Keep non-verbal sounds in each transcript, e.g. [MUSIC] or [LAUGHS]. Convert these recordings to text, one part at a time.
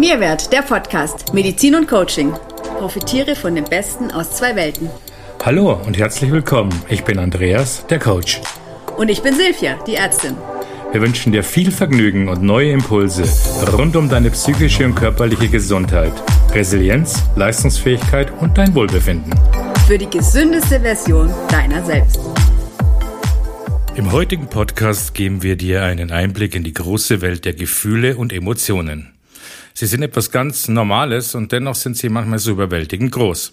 Mehrwert, der Podcast Medizin und Coaching. Profitiere von dem Besten aus zwei Welten. Hallo und herzlich willkommen. Ich bin Andreas, der Coach. Und ich bin Silvia, die Ärztin. Wir wünschen dir viel Vergnügen und neue Impulse rund um deine psychische und körperliche Gesundheit, Resilienz, Leistungsfähigkeit und dein Wohlbefinden. Für die gesündeste Version deiner selbst. Im heutigen Podcast geben wir dir einen Einblick in die große Welt der Gefühle und Emotionen. Sie sind etwas ganz Normales und dennoch sind sie manchmal so überwältigend groß.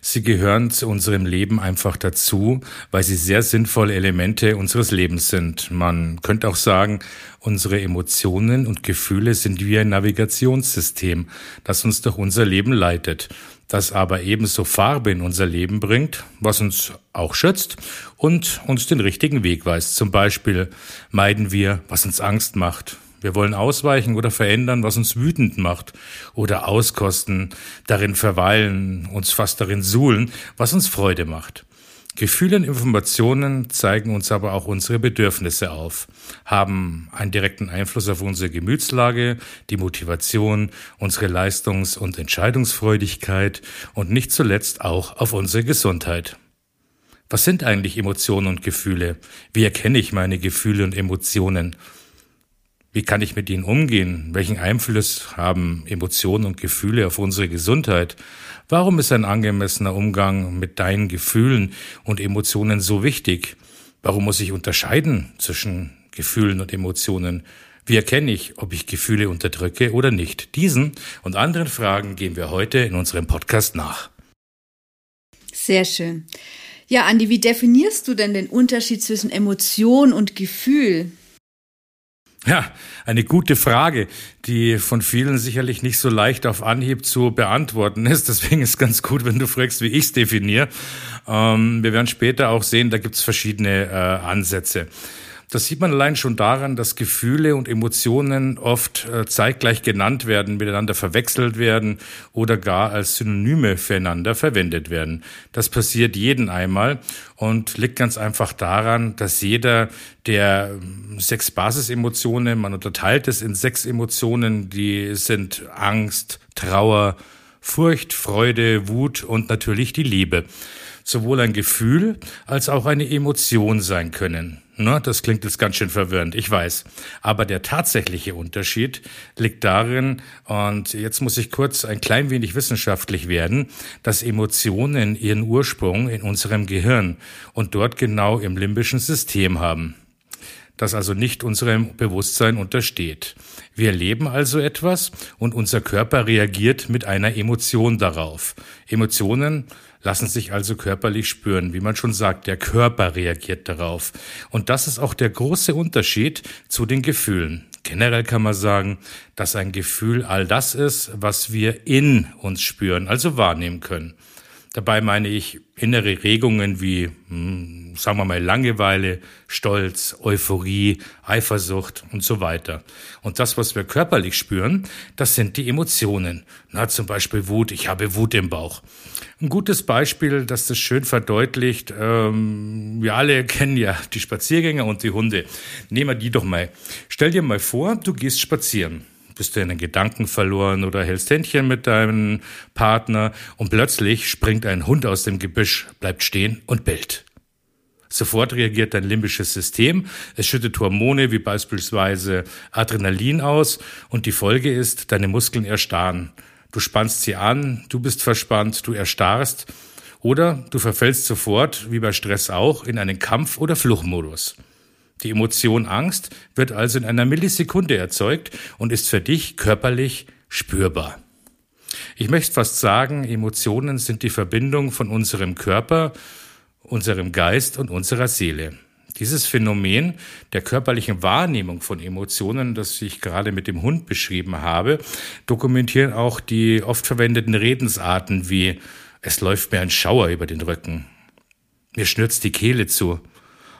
Sie gehören zu unserem Leben einfach dazu, weil sie sehr sinnvolle Elemente unseres Lebens sind. Man könnte auch sagen, unsere Emotionen und Gefühle sind wie ein Navigationssystem, das uns durch unser Leben leitet, das aber ebenso Farbe in unser Leben bringt, was uns auch schützt und uns den richtigen Weg weist. Zum Beispiel meiden wir, was uns Angst macht, wir wollen ausweichen oder verändern, was uns wütend macht oder auskosten, darin verweilen, uns fast darin suhlen, was uns Freude macht. Gefühle und Informationen zeigen uns aber auch unsere Bedürfnisse auf, haben einen direkten Einfluss auf unsere Gemütslage, die Motivation, unsere Leistungs- und Entscheidungsfreudigkeit und nicht zuletzt auch auf unsere Gesundheit. Was sind eigentlich Emotionen und Gefühle? Wie erkenne ich meine Gefühle und Emotionen? Wie kann ich mit ihnen umgehen? Welchen Einfluss haben Emotionen und Gefühle auf unsere Gesundheit? Warum ist ein angemessener Umgang mit deinen Gefühlen und Emotionen so wichtig? Warum muss ich unterscheiden zwischen Gefühlen und Emotionen? Wie erkenne ich, ob ich Gefühle unterdrücke oder nicht? Diesen und anderen Fragen gehen wir heute in unserem Podcast nach. Sehr schön. Ja, Andi, wie definierst du denn den Unterschied zwischen Emotion und Gefühl? Ja, eine gute Frage, die von vielen sicherlich nicht so leicht auf Anhieb zu beantworten ist. [LAUGHS] Deswegen ist ganz gut, wenn du fragst, wie ich es definiere. Ähm, wir werden später auch sehen, da gibt es verschiedene äh, Ansätze. Das sieht man allein schon daran, dass Gefühle und Emotionen oft äh, zeitgleich genannt werden, miteinander verwechselt werden oder gar als Synonyme füreinander verwendet werden. Das passiert jeden einmal und liegt ganz einfach daran, dass jeder der ähm, sechs Basisemotionen, man unterteilt es in sechs Emotionen, die sind Angst, Trauer, Furcht, Freude, Wut und natürlich die Liebe sowohl ein Gefühl als auch eine Emotion sein können. Na, das klingt jetzt ganz schön verwirrend, ich weiß. Aber der tatsächliche Unterschied liegt darin, und jetzt muss ich kurz ein klein wenig wissenschaftlich werden, dass Emotionen ihren Ursprung in unserem Gehirn und dort genau im limbischen System haben das also nicht unserem Bewusstsein untersteht. Wir erleben also etwas und unser Körper reagiert mit einer Emotion darauf. Emotionen lassen sich also körperlich spüren. Wie man schon sagt, der Körper reagiert darauf. Und das ist auch der große Unterschied zu den Gefühlen. Generell kann man sagen, dass ein Gefühl all das ist, was wir in uns spüren, also wahrnehmen können. Dabei meine ich innere Regungen wie, hm, sagen wir mal, Langeweile, Stolz, Euphorie, Eifersucht und so weiter. Und das, was wir körperlich spüren, das sind die Emotionen. Na, zum Beispiel Wut, ich habe Wut im Bauch. Ein gutes Beispiel, das das schön verdeutlicht, ähm, wir alle [LAUGHS] kennen ja die Spaziergänger und die Hunde. Nehmen wir die doch mal. Stell dir mal vor, du gehst spazieren bist du in den Gedanken verloren oder hältst Händchen mit deinem Partner und plötzlich springt ein Hund aus dem Gebüsch, bleibt stehen und bellt. Sofort reagiert dein limbisches System, es schüttet Hormone wie beispielsweise Adrenalin aus und die Folge ist, deine Muskeln erstarren. Du spannst sie an, du bist verspannt, du erstarrst oder du verfällst sofort, wie bei Stress auch, in einen Kampf- oder Fluchtmodus. Die Emotion Angst wird also in einer Millisekunde erzeugt und ist für dich körperlich spürbar. Ich möchte fast sagen, Emotionen sind die Verbindung von unserem Körper, unserem Geist und unserer Seele. Dieses Phänomen der körperlichen Wahrnehmung von Emotionen, das ich gerade mit dem Hund beschrieben habe, dokumentieren auch die oft verwendeten Redensarten wie es läuft mir ein Schauer über den Rücken, mir schnürzt die Kehle zu,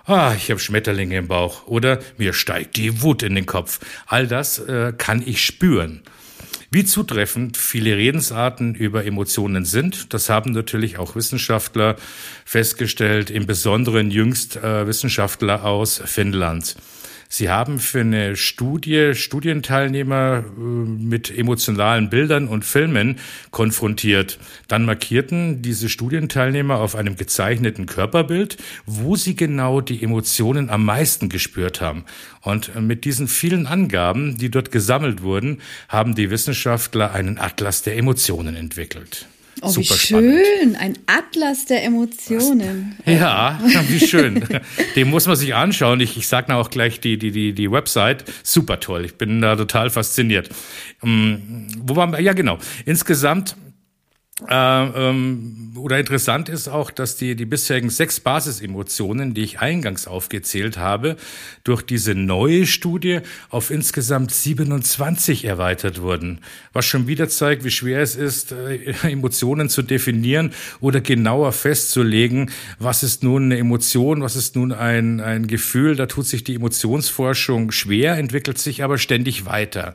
ah, ich habe Schmetterlinge im Bauch oder mir steigt die Wut in den Kopf. All das äh, kann ich spüren. Wie zutreffend viele Redensarten über Emotionen sind, das haben natürlich auch Wissenschaftler festgestellt, im Besonderen jüngst äh, Wissenschaftler aus Finnland. Sie haben für eine Studie Studienteilnehmer äh, mit emotionalen Bildern und Filmen konfrontiert. Dann markierten diese Studienteilnehmer auf einem gezeichneten Körperbild, wo sie genau die Emotionen am meisten gespürt haben. Und mit diesen vielen Angaben, die dort gesammelt wurden, haben die Wissenschaftler einen Atlas der Emotionen entwickelt. Oh, Super wie schön, ein Atlas der Emotionen. Ja, [LAUGHS] wie schön. Den muss man sich anschauen. Ich, ich sage auch gleich die, die, die, die Website. Super toll. Ich bin da total fasziniert. Um, wo waren wir? Ja, genau. Insgesamt äh, ähm, oder interessant ist auch, dass die, die bisherigen sechs Basisemotionen, die ich eingangs aufgezählt habe, durch diese neue Studie auf insgesamt 27 erweitert wurden. Was schon wieder zeigt, wie schwer es ist, äh, Emotionen zu definieren oder genauer festzulegen, was ist nun eine Emotion, was ist nun ein, ein Gefühl. Da tut sich die Emotionsforschung schwer, entwickelt sich aber ständig weiter.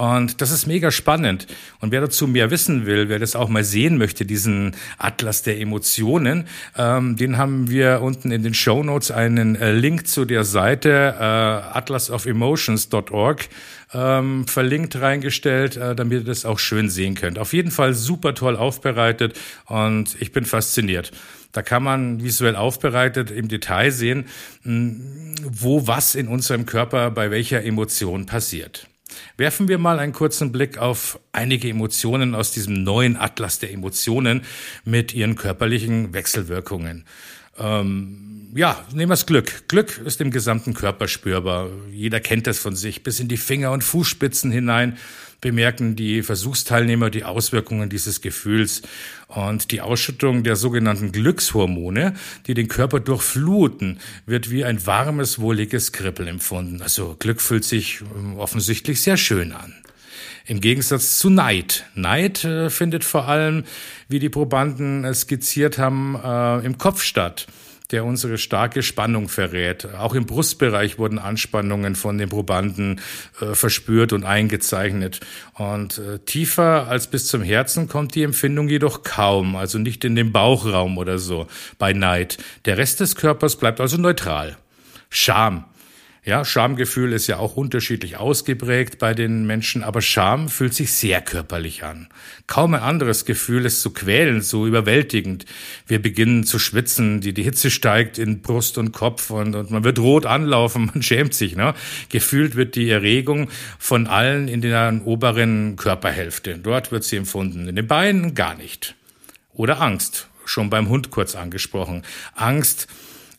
Und das ist mega spannend. Und wer dazu mehr wissen will, wer das auch mal sehen möchte, diesen Atlas der Emotionen, ähm, den haben wir unten in den Show Notes einen äh, Link zu der Seite äh, atlasofemotions.org ähm, verlinkt reingestellt, äh, damit ihr das auch schön sehen könnt. Auf jeden Fall super toll aufbereitet und ich bin fasziniert. Da kann man visuell aufbereitet im Detail sehen, wo was in unserem Körper bei welcher Emotion passiert. Werfen wir mal einen kurzen Blick auf einige Emotionen aus diesem neuen Atlas der Emotionen mit ihren körperlichen Wechselwirkungen. Ähm, ja, nehmen wir das Glück. Glück ist im gesamten Körper spürbar. Jeder kennt das von sich, bis in die Finger- und Fußspitzen hinein bemerken die Versuchsteilnehmer die Auswirkungen dieses Gefühls und die Ausschüttung der sogenannten Glückshormone, die den Körper durchfluten, wird wie ein warmes, wohliges Kribbeln empfunden. Also Glück fühlt sich ähm, offensichtlich sehr schön an. Im Gegensatz zu Neid. Neid äh, findet vor allem, wie die Probanden skizziert haben, äh, im Kopf statt der unsere starke Spannung verrät. Auch im Brustbereich wurden Anspannungen von den Probanden äh, verspürt und eingezeichnet. Und äh, tiefer als bis zum Herzen kommt die Empfindung jedoch kaum, also nicht in den Bauchraum oder so bei Neid. Der Rest des Körpers bleibt also neutral. Scham ja, Schamgefühl ist ja auch unterschiedlich ausgeprägt bei den Menschen, aber Scham fühlt sich sehr körperlich an. Kaum ein anderes Gefühl ist so quälend, so überwältigend. Wir beginnen zu schwitzen, die, die Hitze steigt in Brust und Kopf und, und man wird rot anlaufen, [LAUGHS] man schämt sich. Ne? Gefühlt wird die Erregung von allen in der oberen Körperhälfte. Dort wird sie empfunden, in den Beinen gar nicht. Oder Angst, schon beim Hund kurz angesprochen. Angst,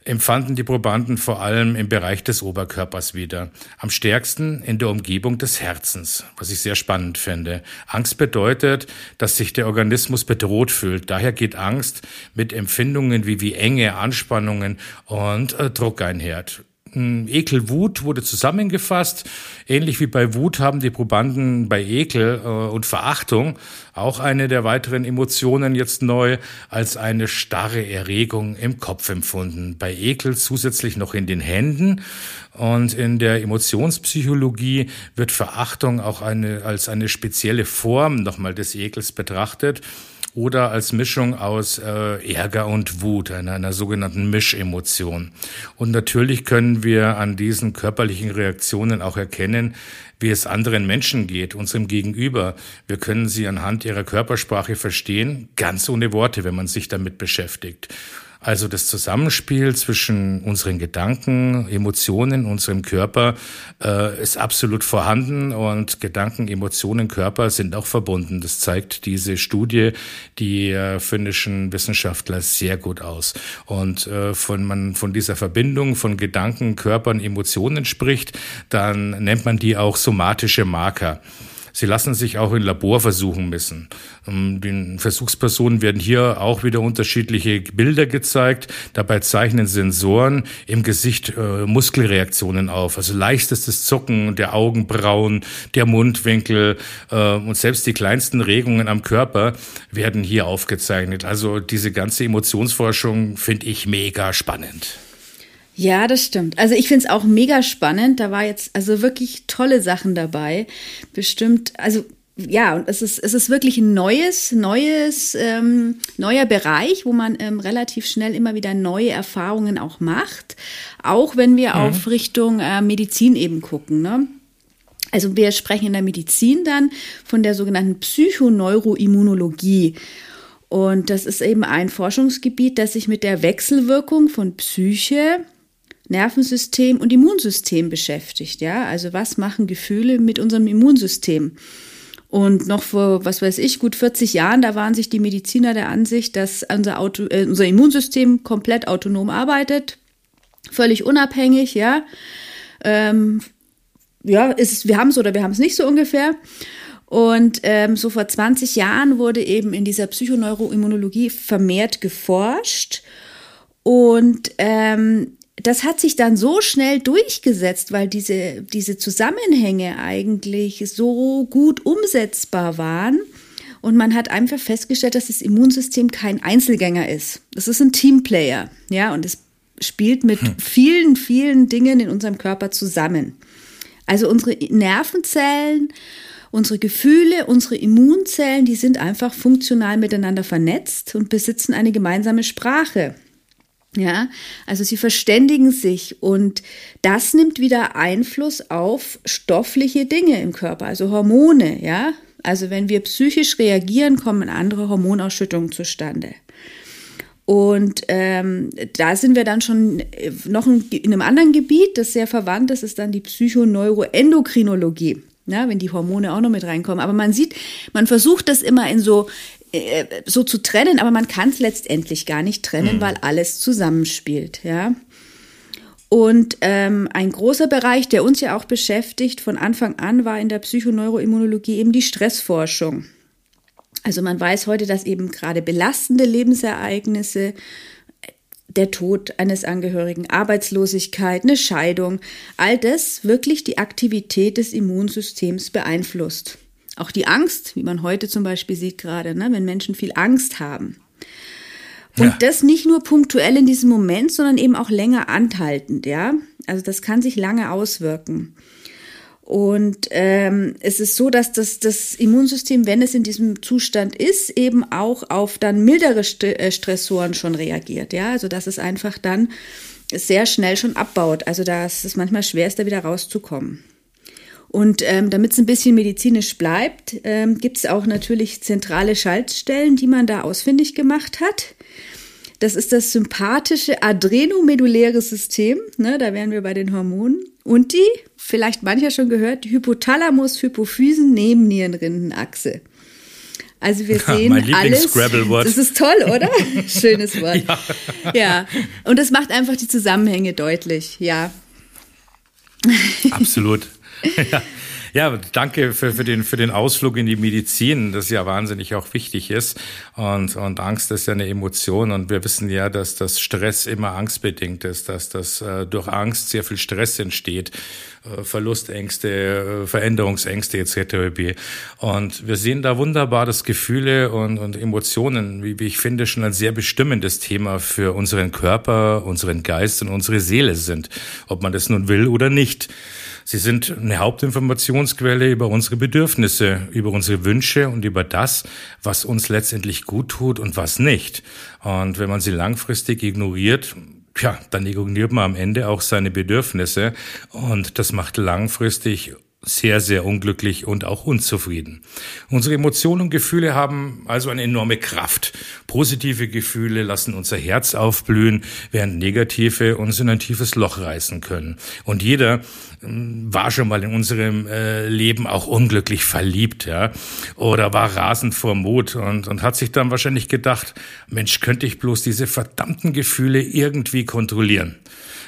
empfanden die Probanden vor allem im Bereich des Oberkörpers wieder. Am stärksten in der Umgebung des Herzens, was ich sehr spannend finde. Angst bedeutet, dass sich der Organismus bedroht fühlt. Daher geht Angst mit Empfindungen wie, wie Enge, Anspannungen und äh, Druck einher. Ekel, Wut wurde zusammengefasst. Ähnlich wie bei Wut haben die Probanden bei Ekel äh, und Verachtung auch eine der weiteren Emotionen jetzt neu als eine starre Erregung im Kopf empfunden. Bei Ekel zusätzlich noch in den Händen. Und in der Emotionspsychologie wird Verachtung auch eine, als eine spezielle Form nochmal des Ekels betrachtet oder als Mischung aus äh, Ärger und Wut, einer, einer sogenannten Mischemotion. Und natürlich können wir an diesen körperlichen Reaktionen auch erkennen, wie es anderen Menschen geht, unserem Gegenüber. Wir können sie anhand ihrer Körpersprache verstehen, ganz ohne Worte, wenn man sich damit beschäftigt. Also das Zusammenspiel zwischen unseren Gedanken, Emotionen, unserem Körper äh, ist absolut vorhanden und Gedanken, Emotionen, Körper sind auch verbunden. Das zeigt diese Studie, die äh, finnischen Wissenschaftler sehr gut aus. Und äh, von man von dieser Verbindung von Gedanken, Körpern, Emotionen spricht, dann nennt man die auch somatische Marker. Sie lassen sich auch in Laborversuchen messen. Ähm, den Versuchspersonen werden hier auch wieder unterschiedliche Bilder gezeigt. Dabei zeichnen Sensoren im Gesicht äh, Muskelreaktionen auf. Also leichtestes Zucken der Augenbrauen, der Mundwinkel äh, und selbst die kleinsten Regungen am Körper werden hier aufgezeichnet. Also diese ganze Emotionsforschung finde ich mega spannend. Ja, das stimmt. Also ich finde es auch mega spannend. Da war jetzt also wirklich tolle Sachen dabei. Bestimmt, also ja, und es ist, es ist wirklich ein neues, neues, ähm, neuer Bereich, wo man ähm, relativ schnell immer wieder neue Erfahrungen auch macht. Auch wenn wir mhm. auf Richtung äh, Medizin eben gucken. Ne? Also wir sprechen in der Medizin dann von der sogenannten Psychoneuroimmunologie. Und das ist eben ein Forschungsgebiet, das sich mit der Wechselwirkung von Psyche, Nervensystem und Immunsystem beschäftigt. Ja, also was machen Gefühle mit unserem Immunsystem? Und noch vor, was weiß ich, gut 40 Jahren, da waren sich die Mediziner der Ansicht, dass unser, Auto, äh, unser Immunsystem komplett autonom arbeitet, völlig unabhängig, ja. Ähm, ja, ist, wir haben es oder wir haben es nicht so ungefähr. Und ähm, so vor 20 Jahren wurde eben in dieser Psychoneuroimmunologie vermehrt geforscht. Und ähm, das hat sich dann so schnell durchgesetzt, weil diese, diese Zusammenhänge eigentlich so gut umsetzbar waren. Und man hat einfach festgestellt, dass das Immunsystem kein Einzelgänger ist. Das ist ein Teamplayer, ja, und es spielt mit hm. vielen, vielen Dingen in unserem Körper zusammen. Also unsere Nervenzellen, unsere Gefühle, unsere Immunzellen, die sind einfach funktional miteinander vernetzt und besitzen eine gemeinsame Sprache. Ja, also sie verständigen sich und das nimmt wieder Einfluss auf stoffliche Dinge im Körper, also Hormone, ja. Also wenn wir psychisch reagieren, kommen andere Hormonausschüttungen zustande. Und ähm, da sind wir dann schon noch in einem anderen Gebiet, das sehr verwandt ist, ist dann die Psychoneuroendokrinologie. Ja, wenn die Hormone auch noch mit reinkommen. Aber man sieht, man versucht das immer in so äh, so zu trennen, aber man kann es letztendlich gar nicht trennen, mhm. weil alles zusammenspielt, ja. Und ähm, ein großer Bereich, der uns ja auch beschäftigt von Anfang an, war in der Psychoneuroimmunologie eben die Stressforschung. Also man weiß heute, dass eben gerade belastende Lebensereignisse, der Tod eines Angehörigen, Arbeitslosigkeit, eine Scheidung, all das wirklich die Aktivität des Immunsystems beeinflusst. Auch die Angst, wie man heute zum Beispiel sieht gerade, ne, wenn Menschen viel Angst haben. Und ja. das nicht nur punktuell in diesem Moment, sondern eben auch länger anhaltend, ja. Also das kann sich lange auswirken. Und ähm, es ist so, dass das, das Immunsystem, wenn es in diesem Zustand ist, eben auch auf dann mildere St äh, Stressoren schon reagiert. Ja, also dass es einfach dann sehr schnell schon abbaut. Also dass es manchmal schwer ist, da wieder rauszukommen. Und ähm, damit es ein bisschen medizinisch bleibt, ähm, gibt es auch natürlich zentrale Schaltstellen, die man da ausfindig gemacht hat. Das ist das sympathische adrenomeduläre System. Ne, da wären wir bei den Hormonen. Und die, vielleicht mancher schon gehört, die Hypothalamus-Hypophysen-Nebennierenrindenachse. Also wir [LAUGHS] sehen ja, alles. Das ist toll, oder? [LAUGHS] Schönes Wort. Ja. ja. Und das macht einfach die Zusammenhänge deutlich. Ja. Absolut. Ja. Danke für, für, den, für den Ausflug in die Medizin, das ja wahnsinnig auch wichtig ist. Und, und Angst ist ja eine Emotion. Und wir wissen ja, dass das Stress immer angstbedingt ist, dass das äh, durch Angst sehr viel Stress entsteht. Äh, Verlustängste, äh, Veränderungsängste etc. Und wir sehen da wunderbar, dass Gefühle und, und Emotionen, wie, wie ich finde, schon ein sehr bestimmendes Thema für unseren Körper, unseren Geist und unsere Seele sind, ob man das nun will oder nicht. Sie sind eine Hauptinformationsquelle über unsere Bedürfnisse, über unsere Wünsche und über das, was uns letztendlich gut tut und was nicht. Und wenn man sie langfristig ignoriert, ja, dann ignoriert man am Ende auch seine Bedürfnisse und das macht langfristig sehr, sehr unglücklich und auch unzufrieden. Unsere Emotionen und Gefühle haben also eine enorme Kraft. Positive Gefühle lassen unser Herz aufblühen, während negative uns in ein tiefes Loch reißen können. Und jeder hm, war schon mal in unserem äh, Leben auch unglücklich verliebt, ja, oder war rasend vor Mut und, und hat sich dann wahrscheinlich gedacht, Mensch, könnte ich bloß diese verdammten Gefühle irgendwie kontrollieren.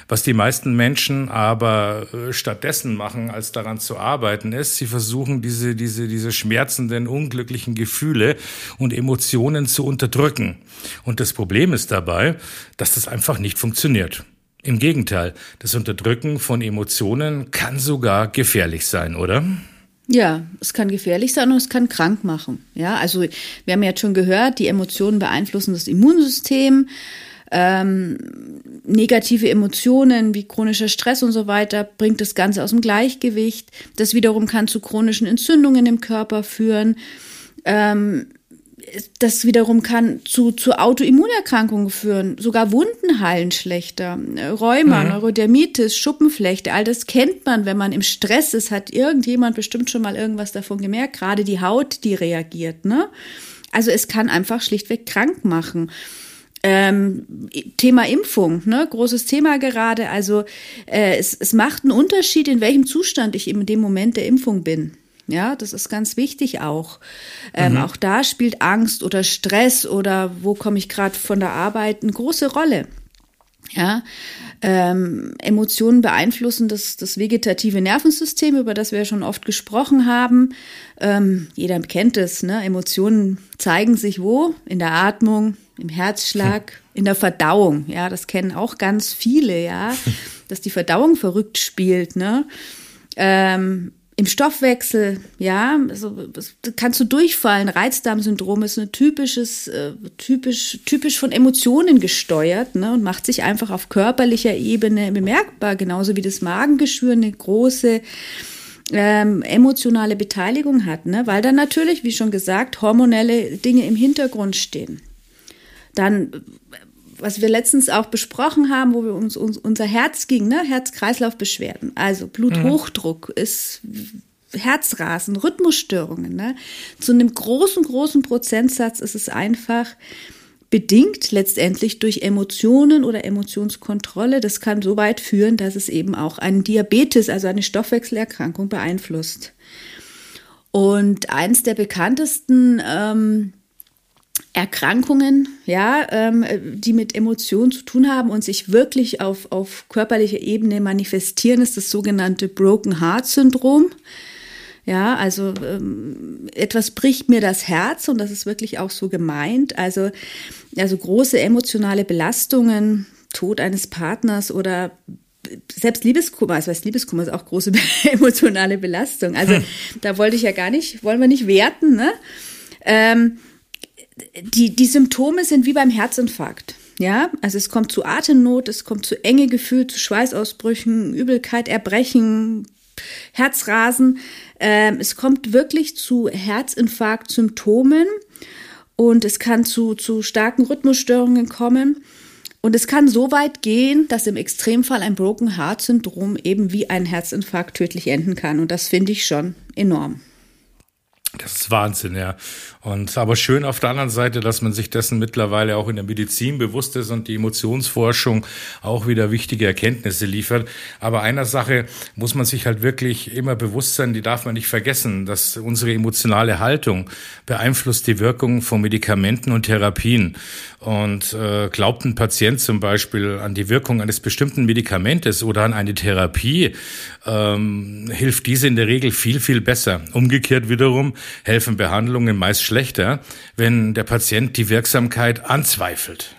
Was die meisten Menschen aber äh, stattdessen machen, als daran zu arbeiten, ist, sie versuchen diese, diese, diese schmerzenden, unglücklichen Gefühle und Emotionen zu unterdrücken. Und das Problem ist dabei, dass das einfach nicht funktioniert. Im Gegenteil, das Unterdrücken von Emotionen kann sogar gefährlich sein, oder? Ja, es kann gefährlich sein und es kann krank machen. Ja, also wir haben ja jetzt schon gehört, die Emotionen beeinflussen das Immunsystem. Ähm, negative Emotionen wie chronischer Stress und so weiter bringt das Ganze aus dem Gleichgewicht. Das wiederum kann zu chronischen Entzündungen im Körper führen. Ähm, das wiederum kann zu, zu Autoimmunerkrankungen führen, sogar Wunden heilen schlechter, Rheuma, mhm. Neurodermitis, Schuppenflechte, all das kennt man, wenn man im Stress ist, hat irgendjemand bestimmt schon mal irgendwas davon gemerkt, gerade die Haut, die reagiert, ne? Also es kann einfach schlichtweg krank machen. Ähm, Thema Impfung, ne? großes Thema gerade. Also äh, es, es macht einen Unterschied, in welchem Zustand ich in dem Moment der Impfung bin. Ja, das ist ganz wichtig auch. Ähm, mhm. Auch da spielt Angst oder Stress oder wo komme ich gerade von der Arbeit eine große Rolle. Ja, ähm, Emotionen beeinflussen das, das vegetative Nervensystem, über das wir ja schon oft gesprochen haben. Ähm, jeder kennt es, ne? Emotionen zeigen sich wo? In der Atmung, im Herzschlag, in der Verdauung. Ja, das kennen auch ganz viele, ja, [LAUGHS] dass die Verdauung verrückt spielt, ne? Ähm, im Stoffwechsel, ja, also kannst du durchfallen. Reizdarmsyndrom ist ein typisches, äh, typisch, typisch von Emotionen gesteuert, ne, und macht sich einfach auf körperlicher Ebene bemerkbar, genauso wie das Magengeschwür eine große ähm, emotionale Beteiligung hat, ne, weil dann natürlich, wie schon gesagt, hormonelle Dinge im Hintergrund stehen. Dann was wir letztens auch besprochen haben, wo wir uns, uns unser Herz ging, ne? Herz-Kreislauf-Beschwerden. Also Bluthochdruck mhm. ist Herzrasen, Rhythmusstörungen. Ne? Zu einem großen, großen Prozentsatz ist es einfach bedingt letztendlich durch Emotionen oder Emotionskontrolle. Das kann so weit führen, dass es eben auch einen Diabetes, also eine Stoffwechselerkrankung beeinflusst. Und eins der bekanntesten ähm, Erkrankungen, ja, ähm, die mit Emotionen zu tun haben und sich wirklich auf, auf körperlicher Ebene manifestieren, ist das sogenannte Broken Heart Syndrom. Ja, also ähm, etwas bricht mir das Herz und das ist wirklich auch so gemeint. Also, also große emotionale Belastungen, Tod eines Partners oder selbst Liebeskummer, also heißt Liebeskummer ist auch große [LAUGHS] emotionale Belastung. Also hm. da wollte ich ja gar nicht, wollen wir nicht werten, ne? Ähm, die, die Symptome sind wie beim Herzinfarkt. Ja, also es kommt zu Atemnot, es kommt zu enge Gefühl, zu Schweißausbrüchen, Übelkeit, Erbrechen, Herzrasen. Ähm, es kommt wirklich zu Herzinfarkt-Symptomen und es kann zu, zu starken Rhythmusstörungen kommen. Und es kann so weit gehen, dass im Extremfall ein Broken Heart Syndrom eben wie ein Herzinfarkt tödlich enden kann. Und das finde ich schon enorm. Das ist Wahnsinn, ja. Und aber schön auf der anderen Seite, dass man sich dessen mittlerweile auch in der Medizin bewusst ist und die Emotionsforschung auch wieder wichtige Erkenntnisse liefert. Aber einer Sache muss man sich halt wirklich immer bewusst sein, die darf man nicht vergessen, dass unsere emotionale Haltung beeinflusst die Wirkung von Medikamenten und Therapien. Und äh, glaubt ein Patient zum Beispiel an die Wirkung eines bestimmten Medikamentes oder an eine Therapie, ähm, hilft diese in der Regel viel, viel besser. Umgekehrt wiederum helfen Behandlungen meist schlechter, wenn der Patient die Wirksamkeit anzweifelt.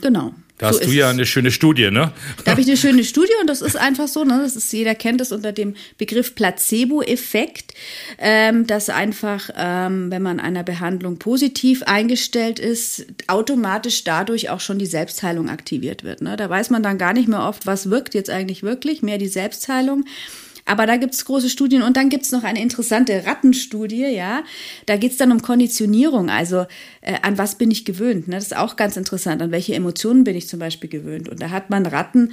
Genau. Da so hast du ja eine schöne Studie, ne? Da habe ich eine [LAUGHS] schöne Studie und das ist einfach so, ne? Das ist, jeder kennt es unter dem Begriff Placebo-Effekt, ähm, dass einfach, ähm, wenn man einer Behandlung positiv eingestellt ist, automatisch dadurch auch schon die Selbstheilung aktiviert wird. Ne? Da weiß man dann gar nicht mehr oft, was wirkt jetzt eigentlich wirklich, mehr die Selbstheilung. Aber da gibt's große Studien und dann gibt's noch eine interessante Rattenstudie, ja. Da geht's dann um Konditionierung, also äh, an was bin ich gewöhnt. Ne? Das ist auch ganz interessant, an welche Emotionen bin ich zum Beispiel gewöhnt. Und da hat man Ratten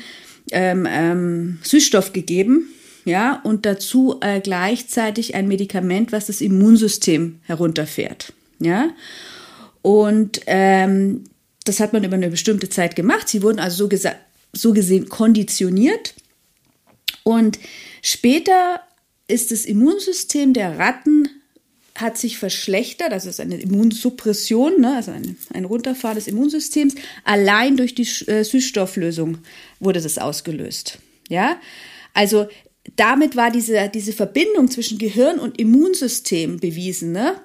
ähm, ähm, Süßstoff gegeben, ja, und dazu äh, gleichzeitig ein Medikament, was das Immunsystem herunterfährt, ja. Und ähm, das hat man über eine bestimmte Zeit gemacht. Sie wurden also so, so gesehen konditioniert. Und Später ist das Immunsystem der Ratten hat sich verschlechtert, das ist eine Immunsuppression, ne, also ein, ein Runterfahren des Immunsystems. Allein durch die äh, Süßstofflösung wurde das ausgelöst. Ja, also damit war diese, diese Verbindung zwischen Gehirn und Immunsystem bewiesen. Ne?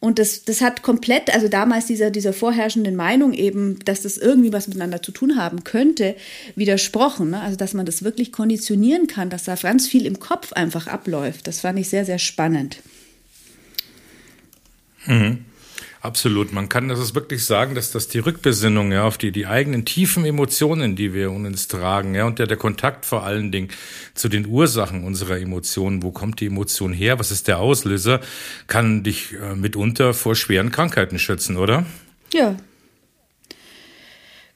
Und das, das hat komplett, also damals dieser, dieser vorherrschenden Meinung eben, dass das irgendwie was miteinander zu tun haben könnte, widersprochen. Ne? Also, dass man das wirklich konditionieren kann, dass da ganz viel im Kopf einfach abläuft. Das fand ich sehr, sehr spannend. Mhm. Absolut. Man kann das wirklich sagen, dass das die Rückbesinnung ja, auf die, die eigenen tiefen Emotionen, die wir uns tragen, ja, und der, der Kontakt vor allen Dingen zu den Ursachen unserer Emotionen, wo kommt die Emotion her, was ist der Auslöser, kann dich äh, mitunter vor schweren Krankheiten schützen, oder? Ja.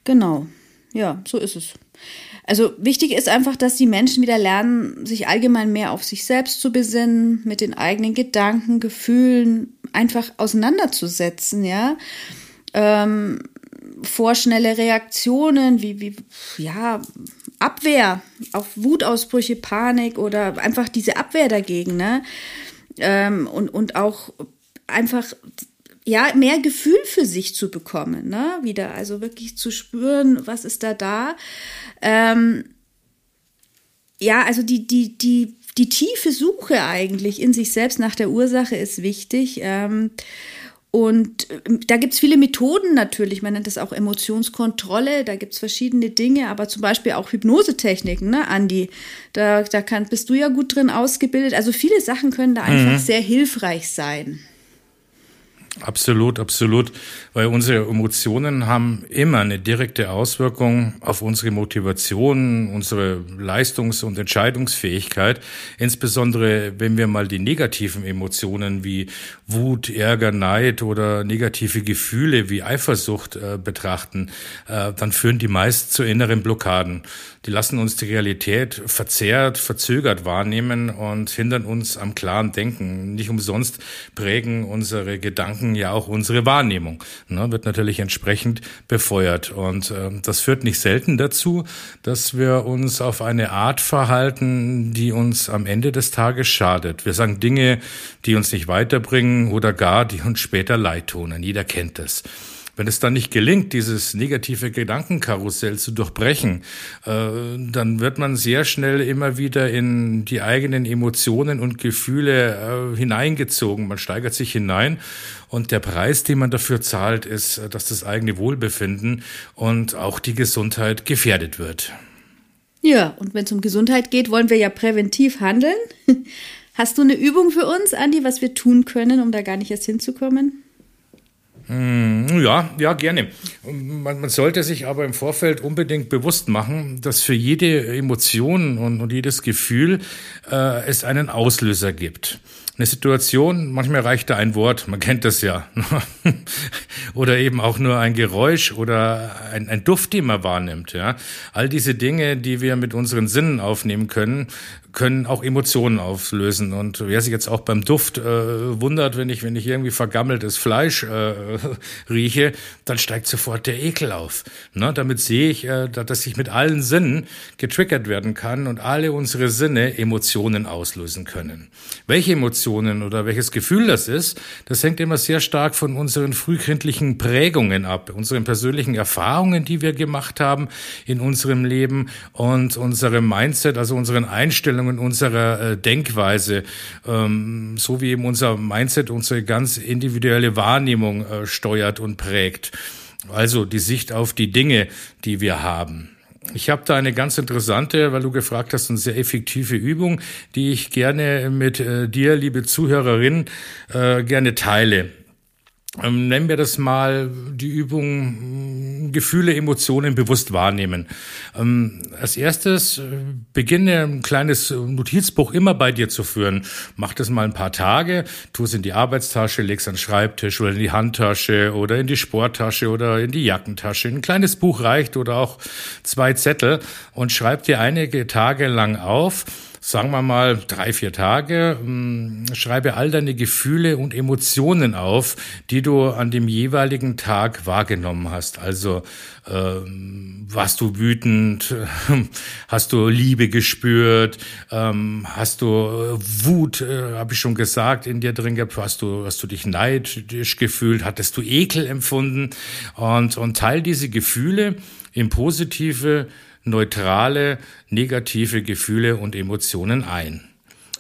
Genau. Ja, so ist es. Also wichtig ist einfach, dass die Menschen wieder lernen, sich allgemein mehr auf sich selbst zu besinnen, mit den eigenen Gedanken, Gefühlen einfach auseinanderzusetzen, ja. Ähm, vorschnelle Reaktionen, wie, wie, ja, Abwehr auf Wutausbrüche, Panik oder einfach diese Abwehr dagegen, ne? Ähm, und, und auch einfach ja, mehr Gefühl für sich zu bekommen, ne? Wieder, also wirklich zu spüren, was ist da da. Ähm, ja, also die, die, die, die tiefe Suche eigentlich in sich selbst nach der Ursache ist wichtig. Ähm, und ähm, da gibt es viele Methoden natürlich. Man nennt das auch Emotionskontrolle. Da gibt es verschiedene Dinge, aber zum Beispiel auch Hypnosetechniken, ne, Andi? Da, da kann, bist du ja gut drin ausgebildet. Also viele Sachen können da einfach mhm. sehr hilfreich sein. Absolut, absolut, weil unsere Emotionen haben immer eine direkte Auswirkung auf unsere Motivation, unsere Leistungs- und Entscheidungsfähigkeit. Insbesondere, wenn wir mal die negativen Emotionen wie Wut, Ärger, Neid oder negative Gefühle wie Eifersucht äh, betrachten, äh, dann führen die meist zu inneren Blockaden. Die lassen uns die Realität verzerrt, verzögert wahrnehmen und hindern uns am klaren Denken. Nicht umsonst prägen unsere Gedanken ja auch unsere Wahrnehmung. Ne, wird natürlich entsprechend befeuert. Und äh, das führt nicht selten dazu, dass wir uns auf eine Art verhalten, die uns am Ende des Tages schadet. Wir sagen Dinge, die uns nicht weiterbringen oder gar, die uns später leid tun. Jeder kennt das. Wenn es dann nicht gelingt, dieses negative Gedankenkarussell zu durchbrechen, äh, dann wird man sehr schnell immer wieder in die eigenen Emotionen und Gefühle äh, hineingezogen. Man steigert sich hinein und der Preis, den man dafür zahlt, ist, äh, dass das eigene Wohlbefinden und auch die Gesundheit gefährdet wird. Ja, und wenn es um Gesundheit geht, wollen wir ja präventiv handeln. [LAUGHS] Hast du eine Übung für uns, Andi, was wir tun können, um da gar nicht erst hinzukommen? Hm, ja, ja, gerne. Man, man, sollte sich aber im Vorfeld unbedingt bewusst machen, dass für jede Emotion und, und jedes Gefühl äh, es einen Auslöser gibt eine Situation, manchmal reicht da ein Wort, man kennt das ja. [LAUGHS] oder eben auch nur ein Geräusch oder ein, ein, Duft, den man wahrnimmt. Ja. All diese Dinge, die wir mit unseren Sinnen aufnehmen können, können auch Emotionen auslösen. Und wer sich jetzt auch beim Duft äh, wundert, wenn ich, wenn ich irgendwie vergammeltes Fleisch äh, [LAUGHS] rieche, dann steigt sofort der Ekel auf. Ne? Damit sehe ich, äh, dass ich mit allen Sinnen getriggert werden kann und alle unsere Sinne Emotionen auslösen können. Welche Emotionen oder welches Gefühl das ist, das hängt immer sehr stark von unseren frühkindlichen Prägungen ab, unseren persönlichen Erfahrungen, die wir gemacht haben in unserem Leben und unserem Mindset, also unseren Einstellungen Einstellungen, unserer äh, Denkweise, ähm, so wie eben unser Mindset unsere ganz individuelle Wahrnehmung äh, steuert und prägt. Also die Sicht auf die Dinge, die wir haben. Ich habe da eine ganz interessante, weil du gefragt hast, eine sehr effektive Übung, die ich gerne mit äh, dir, liebe Zuhörerin, gerne teile. Ähm, nennen wir das mal die Übung Gefühle, Emotionen bewusst wahrnehmen. Ähm, als erstes äh, beginne ein kleines Notizbuch immer bei dir zu führen. Mach das mal ein paar Tage, tu es in die Arbeitstasche, leg's an den Schreibtisch oder in die Handtasche oder in die Sporttasche oder in die Jackentasche. Ein kleines Buch reicht oder auch zwei Zettel und schreib dir einige Tage lang auf, sagen wir mal drei, vier Tage, hm, schreibe all deine Gefühle und Emotionen auf, die du an dem jeweiligen Tag wahrgenommen hast. Also äh, warst du wütend, [LAUGHS] hast du Liebe gespürt, ähm, hast du äh, Wut, äh, habe ich schon gesagt, in dir drin gehabt, hast du, hast du dich neidisch gefühlt, hattest du Ekel empfunden? Und, und teil diese Gefühle in positive neutrale, negative Gefühle und Emotionen ein.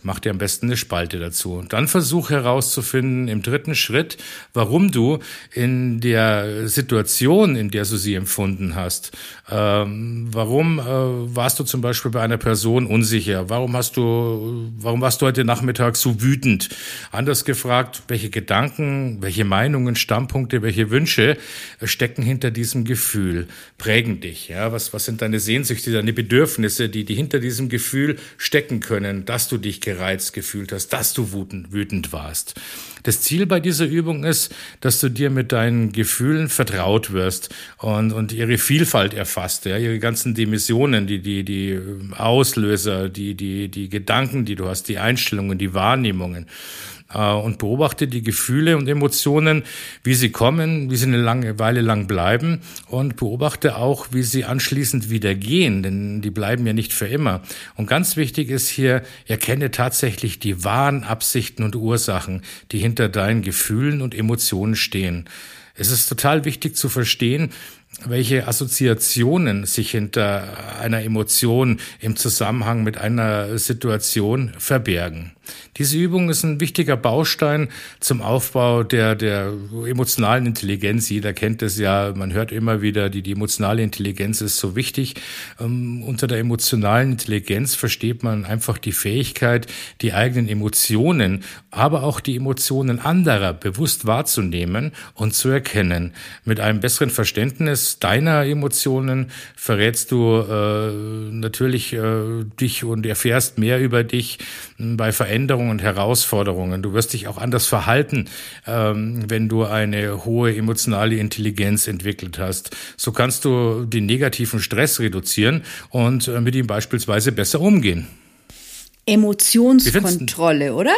Mach dir am besten eine Spalte dazu. Und dann versuch herauszufinden im dritten Schritt, warum du in der Situation, in der du sie empfunden hast, ähm, warum äh, warst du zum Beispiel bei einer Person unsicher? Warum hast du, warum warst du heute Nachmittag so wütend? Anders gefragt, welche Gedanken, welche Meinungen, Standpunkte, welche Wünsche stecken hinter diesem Gefühl, prägen dich? Ja, was, was sind deine Sehnsüchte, deine Bedürfnisse, die, die hinter diesem Gefühl stecken können, dass du dich gereizt gefühlt hast, dass du wütend, warst? Das Ziel bei dieser Übung ist, dass du dir mit deinen Gefühlen vertraut wirst und, und ihre Vielfalt erfasst, ja, ihre ganzen Dimensionen, die, die, die Auslöser, die, die, die Gedanken, die du hast, die Einstellungen, die Wahrnehmungen. Äh, und beobachte die Gefühle und Emotionen, wie sie kommen, wie sie eine lange Weile lang bleiben und beobachte auch, wie sie anschließend wieder gehen, denn die bleiben ja nicht für immer. Und ganz wichtig ist hier, erkenne tatsächlich die wahren Absichten und Ursachen, die hinter deinen Gefühlen und Emotionen stehen. Es ist total wichtig zu verstehen, welche Assoziationen sich hinter einer Emotion im Zusammenhang mit einer Situation verbergen. Diese Übung ist ein wichtiger Baustein zum Aufbau der, der emotionalen Intelligenz. Jeder kennt es ja, man hört immer wieder, die, die emotionale Intelligenz ist so wichtig. Ähm, unter der emotionalen Intelligenz versteht man einfach die Fähigkeit, die eigenen Emotionen, aber auch die Emotionen anderer bewusst wahrzunehmen und zu erkennen. Mit einem besseren Verständnis deiner Emotionen verrätst du äh, natürlich äh, dich und erfährst mehr über dich bei Veränderungen Veränderungen und Herausforderungen. Du wirst dich auch anders verhalten, ähm, wenn du eine hohe emotionale Intelligenz entwickelt hast. So kannst du den negativen Stress reduzieren und äh, mit ihm beispielsweise besser umgehen. Emotionskontrolle, oder?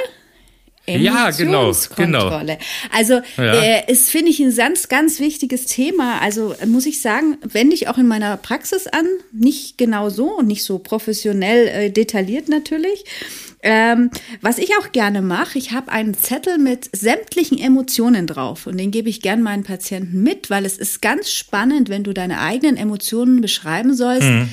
Ja, genau, genau. Also ja. äh, ist, finde ich, ein ganz, ganz wichtiges Thema. Also muss ich sagen, wende ich auch in meiner Praxis an. Nicht genau so und nicht so professionell äh, detailliert natürlich. Ähm, was ich auch gerne mache, ich habe einen Zettel mit sämtlichen Emotionen drauf und den gebe ich gern meinen Patienten mit, weil es ist ganz spannend, wenn du deine eigenen Emotionen beschreiben sollst, mhm.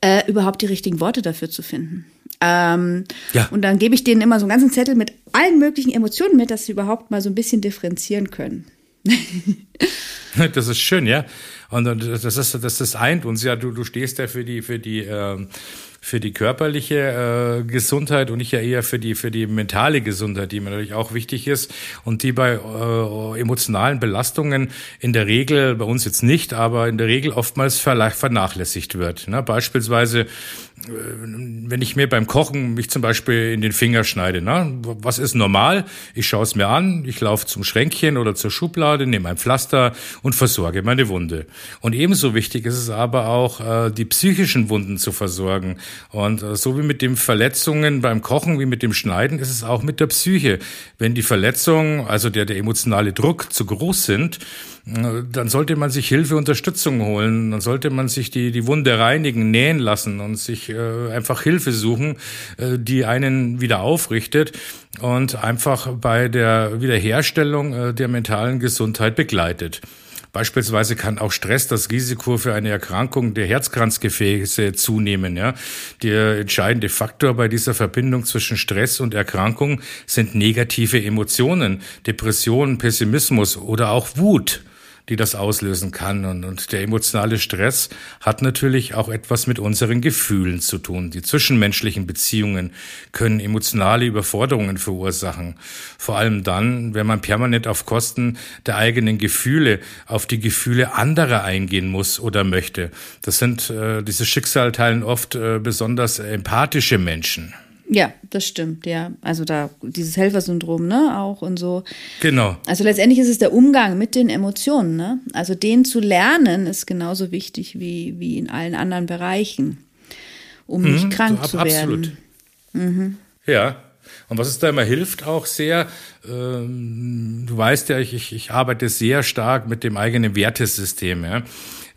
äh, überhaupt die richtigen Worte dafür zu finden. Ähm, ja. Und dann gebe ich denen immer so einen ganzen Zettel mit allen möglichen Emotionen mit, dass sie überhaupt mal so ein bisschen differenzieren können. [LAUGHS] das ist schön, ja. Und das ist das, das eint uns ja. Du, du stehst ja für die für die ähm, für die körperliche äh, Gesundheit und nicht ja eher für die für die mentale Gesundheit, die mir natürlich auch wichtig ist und die bei äh, emotionalen Belastungen in der Regel bei uns jetzt nicht, aber in der Regel oftmals vernachlässigt wird. Ne? Beispielsweise wenn ich mir beim Kochen mich zum Beispiel in den Finger schneide, ne? was ist normal? Ich schaue es mir an, ich laufe zum Schränkchen oder zur Schublade, nehme ein Pflaster und versorge meine Wunde. Und ebenso wichtig ist es aber auch, äh, die psychischen Wunden zu versorgen. Und äh, so wie mit den Verletzungen beim Kochen, wie mit dem Schneiden, ist es auch mit der Psyche. Wenn die Verletzungen, also der, der emotionale Druck zu groß sind, dann sollte man sich Hilfe, Unterstützung holen. Dann sollte man sich die, die Wunde reinigen, nähen lassen und sich äh, einfach Hilfe suchen, äh, die einen wieder aufrichtet und einfach bei der Wiederherstellung äh, der mentalen Gesundheit begleitet. Beispielsweise kann auch Stress das Risiko für eine Erkrankung der Herzkranzgefäße zunehmen. Ja. Der entscheidende Faktor bei dieser Verbindung zwischen Stress und Erkrankung sind negative Emotionen, Depressionen, Pessimismus oder auch Wut die das auslösen kann. Und, und der emotionale Stress hat natürlich auch etwas mit unseren Gefühlen zu tun. Die zwischenmenschlichen Beziehungen können emotionale Überforderungen verursachen. Vor allem dann, wenn man permanent auf Kosten der eigenen Gefühle, auf die Gefühle anderer eingehen muss oder möchte. Das sind, äh, diese Schicksal teilen oft äh, besonders empathische Menschen. Ja, das stimmt, ja. Also da dieses Helfersyndrom, ne, auch und so. Genau. Also letztendlich ist es der Umgang mit den Emotionen, ne? Also den zu lernen ist genauso wichtig wie, wie in allen anderen Bereichen, um mhm, nicht krank so, zu werden. Absolut. Mhm. Ja. Und was es da immer hilft auch sehr, ähm, du weißt ja, ich, ich, ich arbeite sehr stark mit dem eigenen Wertesystem, ja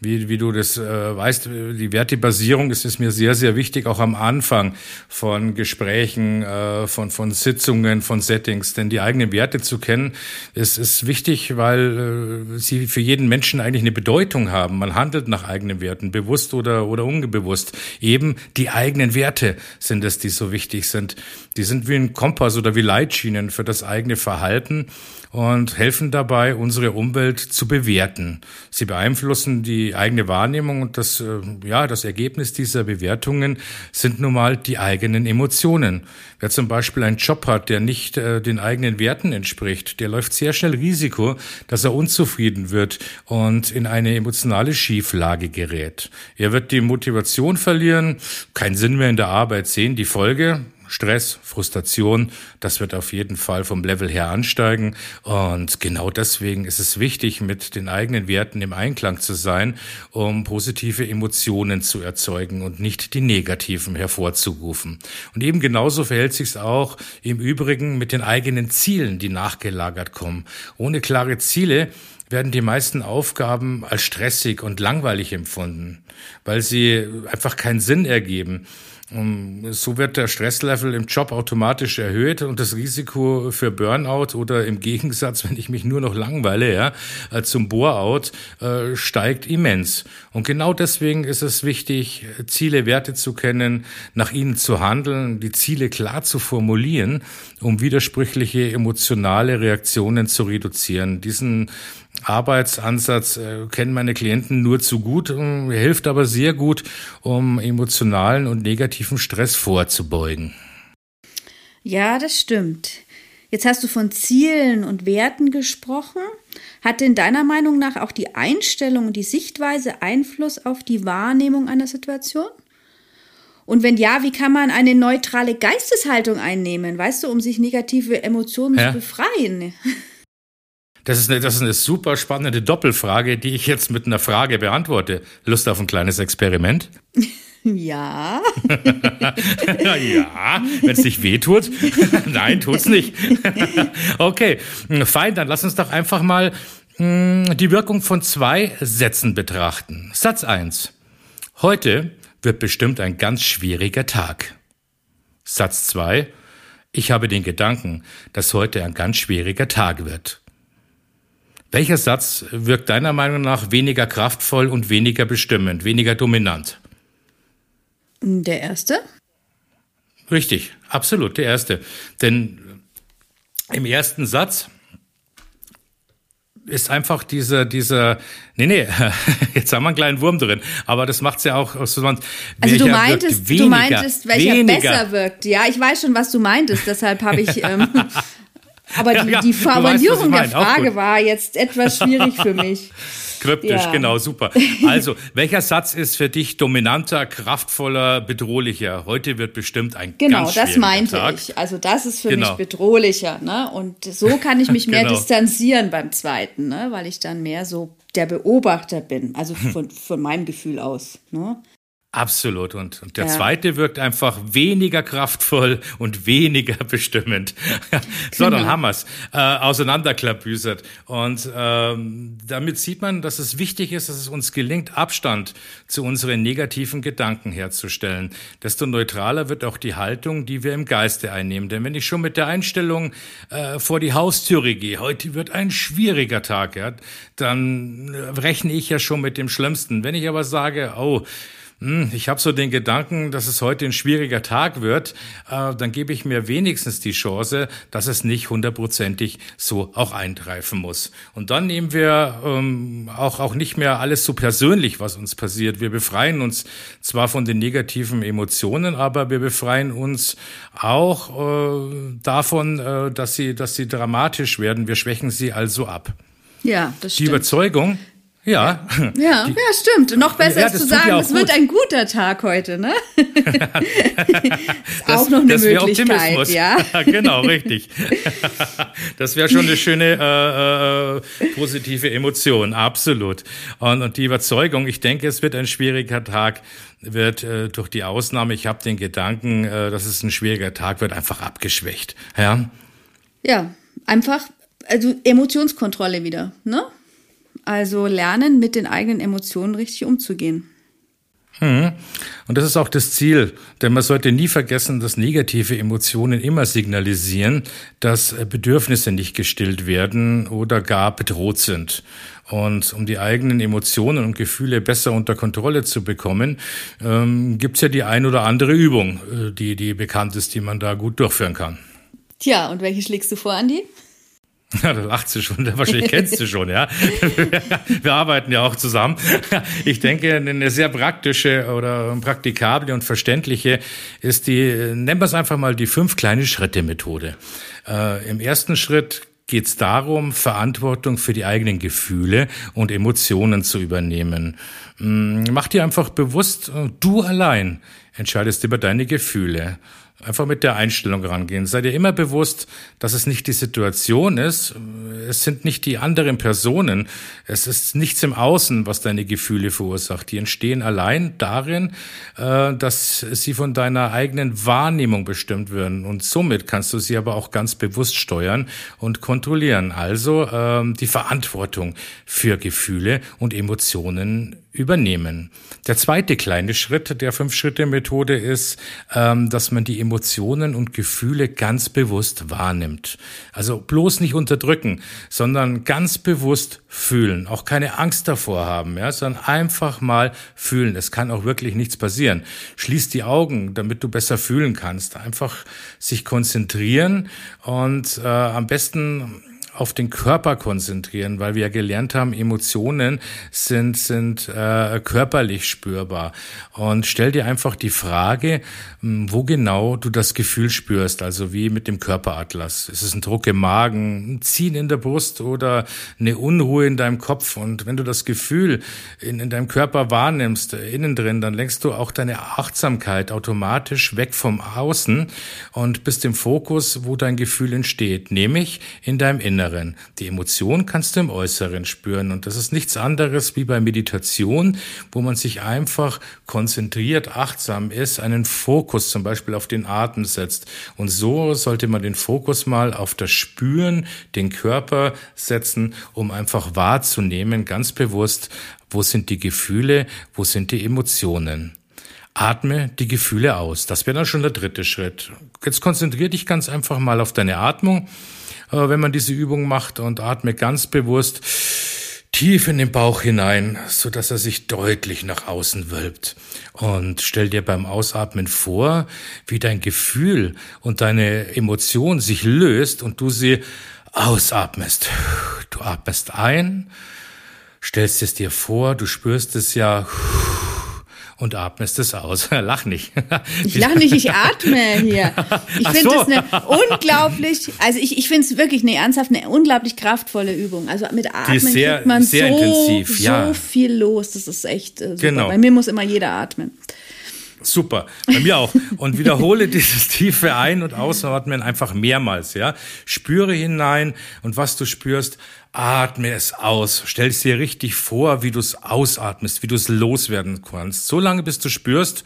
wie, wie du das äh, weißt, die Wertebasierung ist, ist mir sehr, sehr wichtig, auch am Anfang von Gesprächen, äh, von, von Sitzungen, von Settings. Denn die eigenen Werte zu kennen, ist, ist wichtig, weil äh, sie für jeden Menschen eigentlich eine Bedeutung haben. Man handelt nach eigenen Werten, bewusst oder, oder unbewusst. Eben die eigenen Werte sind es, die so wichtig sind. Die sind wie ein Kompass oder wie Leitschienen für das eigene Verhalten und helfen dabei, unsere Umwelt zu bewerten. Sie beeinflussen die eigene Wahrnehmung und das, äh, ja, das Ergebnis dieser Bewertungen sind nun mal die eigenen Emotionen. Wer zum Beispiel einen Job hat, der nicht äh, den eigenen Werten entspricht, der läuft sehr schnell Risiko, dass er unzufrieden wird und in eine emotionale Schieflage gerät. Er wird die Motivation verlieren, keinen Sinn mehr in der Arbeit sehen. Die Folge, Stress, Frustration, das wird auf jeden Fall vom Level her ansteigen. Und genau deswegen ist es wichtig, mit den eigenen Werten im Einklang zu sein, um positive Emotionen zu erzeugen und nicht die negativen hervorzurufen. Und eben genauso verhält sich es auch im Übrigen mit den eigenen Zielen, die nachgelagert kommen. Ohne klare Ziele werden die meisten Aufgaben als stressig und langweilig empfunden, weil sie einfach keinen Sinn ergeben. So wird der Stresslevel im Job automatisch erhöht und das Risiko für Burnout oder im Gegensatz, [LAUGHS] wenn ich mich nur noch langweile, ja, äh, zum Bore-out, äh, steigt immens. Und genau deswegen ist es wichtig, Ziele, Werte zu kennen, nach ihnen zu handeln, die Ziele klar zu formulieren, um widersprüchliche emotionale Reaktionen zu reduzieren. Diesen Arbeitsansatz äh, kennen meine Klienten nur zu gut, äh, hilft aber sehr gut, um emotionalen und negativen Stress vorzubeugen. Ja, das stimmt. Jetzt hast du von Zielen und Werten gesprochen. Hat denn deiner Meinung nach auch die Einstellung und die Sichtweise Einfluss auf die Wahrnehmung einer Situation? Und wenn ja, wie kann man eine neutrale Geisteshaltung einnehmen, weißt du, um sich negative Emotionen ja. zu befreien? [LAUGHS] Das ist, eine, das ist eine super spannende Doppelfrage, die ich jetzt mit einer Frage beantworte. Lust auf ein kleines Experiment? [LAUGHS] Ja. [LAUGHS] ja, wenn es nicht wehtut. [LAUGHS] Nein, tut's nicht. okay, fein, dann lass uns doch einfach mal hm, die Wirkung von zwei Sätzen betrachten. Satz eins: Heute wird bestimmt ein ganz schwieriger Tag. Satz zwei: Ich habe den Gedanken, dass heute ein ganz schwieriger Tag wird. Welcher Satz wirkt deiner Meinung nach weniger kraftvoll und weniger bestimmend, weniger dominant? Der erste? Richtig, absolut, der erste. Denn im ersten Satz ist einfach dieser, dieser, nee, nee, [LAUGHS] jetzt haben wir einen kleinen Wurm drin, aber das macht's ja auch so. Also du meintest, weniger, du meintest, welcher weniger. besser wirkt. Ja, ich weiß schon, was du meintest, deshalb habe ich ähm, [LAUGHS] [LAUGHS] Aber [LAUGHS] die, ja, die Formulierung weißt, der Frage war jetzt etwas schwierig für mich. [LAUGHS] Kryptisch, ja. genau, super. Also, welcher Satz ist für dich dominanter, kraftvoller, bedrohlicher? Heute wird bestimmt ein genau, ganz Genau, das meinte Tag. ich. Also, das ist für genau. mich bedrohlicher. Ne? Und so kann ich mich [LAUGHS] mehr genau. distanzieren beim zweiten, ne? weil ich dann mehr so der Beobachter bin. Also von, von meinem Gefühl aus. Ne? Absolut. Und, und der ja. zweite wirkt einfach weniger kraftvoll und weniger [LAUGHS] bestimmend. [LAUGHS] so, dann haben wir's äh, auseinanderklabüsert. Und ähm, damit sieht man, dass es wichtig ist, dass es uns gelingt, Abstand zu unseren negativen Gedanken herzustellen. Desto neutraler wird auch die Haltung, die wir im Geiste einnehmen. Denn wenn ich schon mit der Einstellung äh, vor die Haustüre gehe, heute wird ein schwieriger Tag, ja, dann rechne ich ja schon mit dem Schlimmsten. Wenn ich aber sage, oh, ich habe so den Gedanken, dass es heute ein schwieriger Tag wird, äh, dann gebe ich mir wenigstens die Chance, dass es nicht hundertprozentig so auch eintreifen muss. Und dann nehmen wir ähm, auch, auch nicht mehr alles so persönlich, was uns passiert. Wir befreien uns zwar von den negativen Emotionen, aber wir befreien uns auch äh, davon, äh, dass, sie, dass sie dramatisch werden. Wir schwächen sie also ab. Ja, das stimmt. Die Überzeugung, ja. Ja, ja, stimmt. Noch besser ja, ist zu sagen, es wird ein guter Tag heute, ne? [LAUGHS] [LAUGHS] ist auch noch eine das Möglichkeit, Optimismus. ja. [LAUGHS] genau, richtig. das wäre schon eine schöne äh, äh, positive Emotion, absolut. Und, und die Überzeugung, ich denke, es wird ein schwieriger Tag, wird äh, durch die Ausnahme, ich habe den Gedanken, äh, dass es ein schwieriger Tag wird, einfach abgeschwächt. Ja, ja einfach, also Emotionskontrolle wieder, ne? Also lernen, mit den eigenen Emotionen richtig umzugehen. Mhm. Und das ist auch das Ziel, denn man sollte nie vergessen, dass negative Emotionen immer signalisieren, dass Bedürfnisse nicht gestillt werden oder gar bedroht sind. Und um die eigenen Emotionen und Gefühle besser unter Kontrolle zu bekommen, ähm, gibt's ja die ein oder andere Übung, äh, die, die bekannt ist, die man da gut durchführen kann. Tja, und welche schlägst du vor, Andi? [LAUGHS] Ja, da lacht sie schon, wahrscheinlich kennst du schon, ja. [LAUGHS] Wir arbeiten ja auch zusammen. Ich denke, eine sehr praktische oder praktikable und verständliche ist die, nennen wir es einfach mal die fünf kleine Schritte Methode. Äh, Im ersten Schritt geht es darum, Verantwortung für die eigenen Gefühle und Emotionen zu übernehmen. Mm, mach dir einfach bewusst, du allein entscheidest über deine Gefühle. Einfach mit der Einstellung rangehen. Sei dir immer bewusst, dass es nicht die Situation ist, es sind nicht die anderen Personen, es ist nichts im Außen, was deine Gefühle verursacht. Die entstehen allein darin, äh, dass sie von deiner eigenen Wahrnehmung bestimmt werden. Und somit kannst du sie aber auch ganz bewusst steuern und kontrollieren. Also ähm, die Verantwortung für Gefühle und Emotionen übernehmen. Der zweite kleine Schritt der Fünf-Schritte-Methode ist, ähm, dass man die Emotionen und Gefühle ganz bewusst wahrnimmt. Also bloß nicht unterdrücken, sondern ganz bewusst fühlen. Auch keine Angst davor haben, ja, sondern einfach mal fühlen. Es kann auch wirklich nichts passieren. Schließ die Augen, damit du besser fühlen kannst. Einfach sich konzentrieren und äh, am besten auf den Körper konzentrieren, weil wir ja gelernt haben, Emotionen sind, sind äh, körperlich spürbar. Und stell dir einfach die Frage, hm, wo genau du das Gefühl spürst, also wie mit dem Körperatlas. Ist es ein Druck im Magen, ein Ziehen in der Brust oder eine Unruhe in deinem Kopf? Und wenn du das Gefühl in, in deinem Körper wahrnimmst, äh, innen drin, dann lenkst du auch deine Achtsamkeit automatisch weg vom Außen und bist im Fokus, wo dein Gefühl entsteht, nämlich in deinem Inneren. Inneren. Die Emotion kannst du im Äußeren spüren. Und das ist nichts anderes wie bei Meditation, wo man sich einfach konzentriert, achtsam ist, einen Fokus zum Beispiel auf den Atem setzt. Und so sollte man den Fokus mal auf das Spüren, den Körper setzen, um einfach wahrzunehmen, ganz bewusst, wo sind die Gefühle, wo sind die Emotionen. Atme die Gefühle aus. Das wäre dann schon der dritte Schritt. Jetzt konzentriere dich ganz einfach mal auf deine Atmung wenn man diese Übung macht und atme ganz bewusst tief in den Bauch hinein, so dass er sich deutlich nach außen wölbt. Und stell dir beim Ausatmen vor, wie dein Gefühl und deine Emotion sich löst und du sie ausatmest. Du atmest ein, stellst es dir vor, du spürst es ja und atmest es aus. [LAUGHS] lach nicht. ich [LAUGHS] lach nicht, ich atme hier. [LAUGHS] Ich finde so. das eine unglaublich, also ich, ich finde es wirklich eine ernsthaft, eine unglaublich kraftvolle Übung. Also mit Atmen sehr, kriegt man so, intensiv, ja. so viel los. Das ist echt äh, super. Genau. Bei mir muss immer jeder atmen. Super, bei mir auch. Und wiederhole dieses tiefe Ein- und Ausatmen einfach mehrmals, ja. Spüre hinein und was du spürst, atme es aus. Stell es dir richtig vor, wie du es ausatmest, wie du es loswerden kannst. So lange, bis du spürst,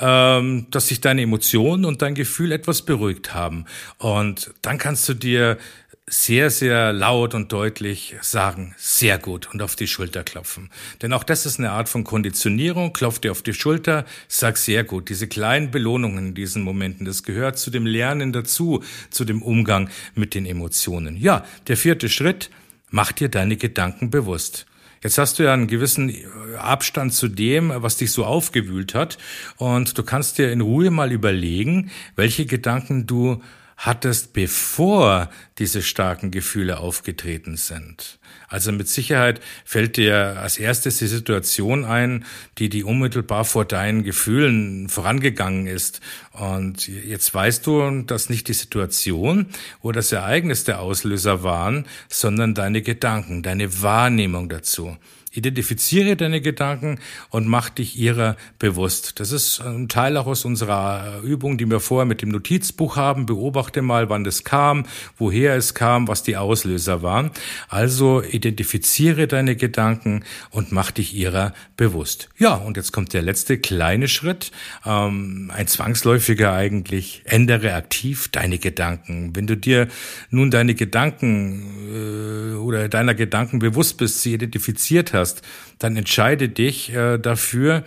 ähm, dass sich deine Emotionen und dein Gefühl etwas beruhigt haben. Und dann kannst du dir sehr, sehr laut und deutlich sagen, sehr gut und auf die Schulter klopfen. Denn auch das ist eine Art von Konditionierung. Klopf dir auf die Schulter, sag sehr gut. Diese kleinen Belohnungen in diesen Momenten, das gehört zu dem Lernen dazu, zu dem Umgang mit den Emotionen. Ja, der vierte Schritt, mach dir deine Gedanken bewusst. Jetzt hast du ja einen gewissen Abstand zu dem, was dich so aufgewühlt hat. Und du kannst dir in Ruhe mal überlegen, welche Gedanken du hattest, bevor diese starken Gefühle aufgetreten sind. Also mit Sicherheit fällt dir als erstes die Situation ein, die die unmittelbar vor deinen Gefühlen vorangegangen ist. Und jetzt weißt du, dass nicht die Situation oder das Ereignis der Auslöser waren, sondern deine Gedanken, deine Wahrnehmung dazu. Identifiziere deine Gedanken und mach dich ihrer bewusst. Das ist ein Teil auch aus unserer Übung, die wir vorher mit dem Notizbuch haben. Beobachte mal, wann das kam, woher es kam, was die Auslöser waren. Also identifiziere deine Gedanken und mach dich ihrer bewusst. Ja, und jetzt kommt der letzte kleine Schritt, ähm, ein zwangsläufiger eigentlich. Ändere aktiv deine Gedanken. Wenn du dir nun deine Gedanken äh, oder deiner Gedanken bewusst bist, sie identifiziert hast, hast, dann entscheide dich äh, dafür,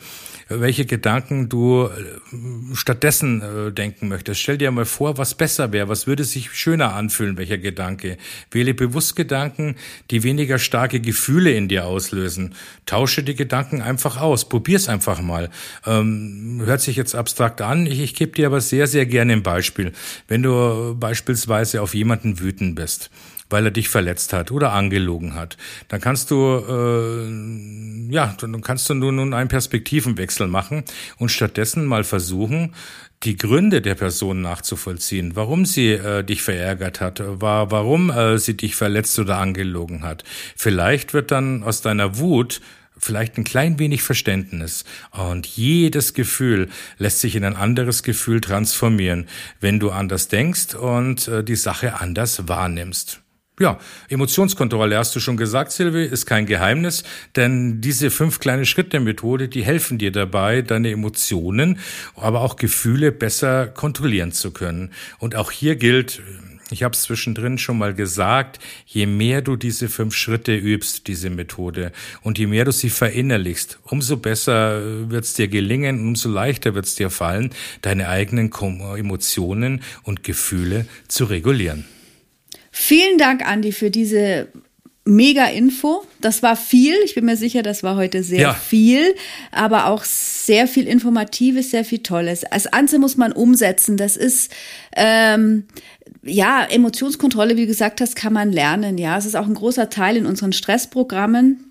welche Gedanken du äh, stattdessen äh, denken möchtest. Stell dir mal vor, was besser wäre, was würde sich schöner anfühlen, welcher Gedanke. Wähle bewusst Gedanken, die weniger starke Gefühle in dir auslösen. Tausche die Gedanken einfach aus, probier's einfach mal. Ähm, hört sich jetzt abstrakt an, ich, ich gebe dir aber sehr, sehr gerne ein Beispiel. Wenn du beispielsweise auf jemanden wütend bist, weil er dich verletzt hat oder angelogen hat. Dann kannst du äh, ja, dann kannst du nun einen Perspektivenwechsel machen und stattdessen mal versuchen, die Gründe der Person nachzuvollziehen, warum sie äh, dich verärgert hat, war, warum äh, sie dich verletzt oder angelogen hat. Vielleicht wird dann aus deiner Wut vielleicht ein klein wenig Verständnis. Und jedes Gefühl lässt sich in ein anderes Gefühl transformieren, wenn du anders denkst und äh, die Sache anders wahrnimmst. Ja, Emotionskontrolle, hast du schon gesagt, Silvi, ist kein Geheimnis, denn diese fünf kleine Schritte Methode, die helfen dir dabei, deine Emotionen, aber auch Gefühle besser kontrollieren zu können. Und auch hier gilt, ich habe es zwischendrin schon mal gesagt, je mehr du diese fünf Schritte übst, diese Methode, und je mehr du sie verinnerlichst, umso besser wird es dir gelingen, umso leichter wird es dir fallen, deine eigenen Emotionen und Gefühle zu regulieren. Vielen Dank, Andi, für diese mega Info. Das war viel. Ich bin mir sicher, das war heute sehr ja. viel, aber auch sehr viel Informatives, sehr viel Tolles. Als Anze muss man umsetzen. Das ist ähm, ja Emotionskontrolle, wie du gesagt hast, kann man lernen. Ja, es ist auch ein großer Teil in unseren Stressprogrammen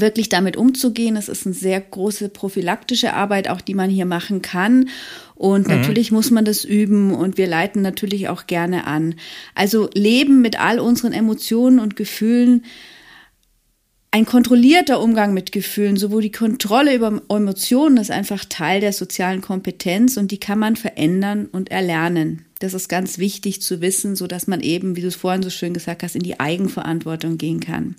wirklich damit umzugehen. Es ist eine sehr große prophylaktische Arbeit, auch die man hier machen kann. Und mhm. natürlich muss man das üben und wir leiten natürlich auch gerne an. Also Leben mit all unseren Emotionen und Gefühlen, ein kontrollierter Umgang mit Gefühlen, sowohl die Kontrolle über Emotionen ist einfach Teil der sozialen Kompetenz und die kann man verändern und erlernen. Das ist ganz wichtig zu wissen, so dass man eben, wie du es vorhin so schön gesagt hast, in die Eigenverantwortung gehen kann.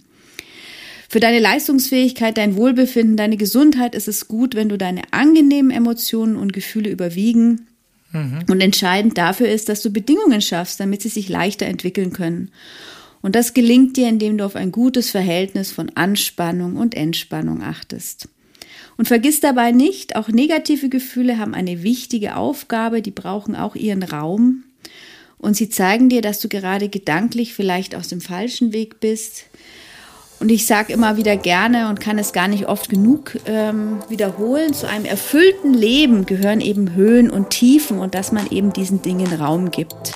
Für deine Leistungsfähigkeit, dein Wohlbefinden, deine Gesundheit ist es gut, wenn du deine angenehmen Emotionen und Gefühle überwiegen. Mhm. Und entscheidend dafür ist, dass du Bedingungen schaffst, damit sie sich leichter entwickeln können. Und das gelingt dir, indem du auf ein gutes Verhältnis von Anspannung und Entspannung achtest. Und vergiss dabei nicht, auch negative Gefühle haben eine wichtige Aufgabe, die brauchen auch ihren Raum. Und sie zeigen dir, dass du gerade gedanklich vielleicht aus dem falschen Weg bist, und ich sage immer wieder gerne und kann es gar nicht oft genug ähm, wiederholen, zu einem erfüllten Leben gehören eben Höhen und Tiefen und dass man eben diesen Dingen Raum gibt.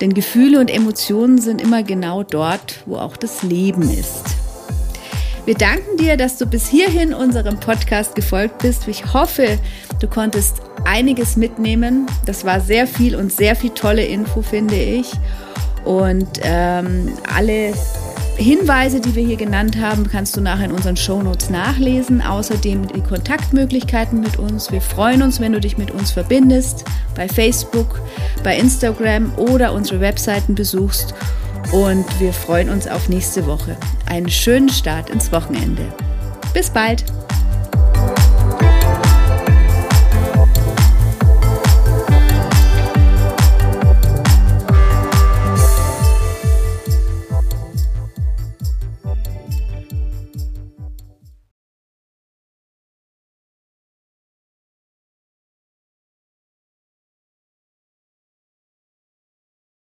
Denn Gefühle und Emotionen sind immer genau dort, wo auch das Leben ist. Wir danken dir, dass du bis hierhin unserem Podcast gefolgt bist. Ich hoffe, du konntest einiges mitnehmen. Das war sehr viel und sehr viel tolle Info, finde ich. Und ähm, alle Hinweise, die wir hier genannt haben, kannst du nachher in unseren Shownotes nachlesen. Außerdem die Kontaktmöglichkeiten mit uns. Wir freuen uns, wenn du dich mit uns verbindest, bei Facebook, bei Instagram oder unsere Webseiten besuchst. Und wir freuen uns auf nächste Woche. Einen schönen Start ins Wochenende. Bis bald!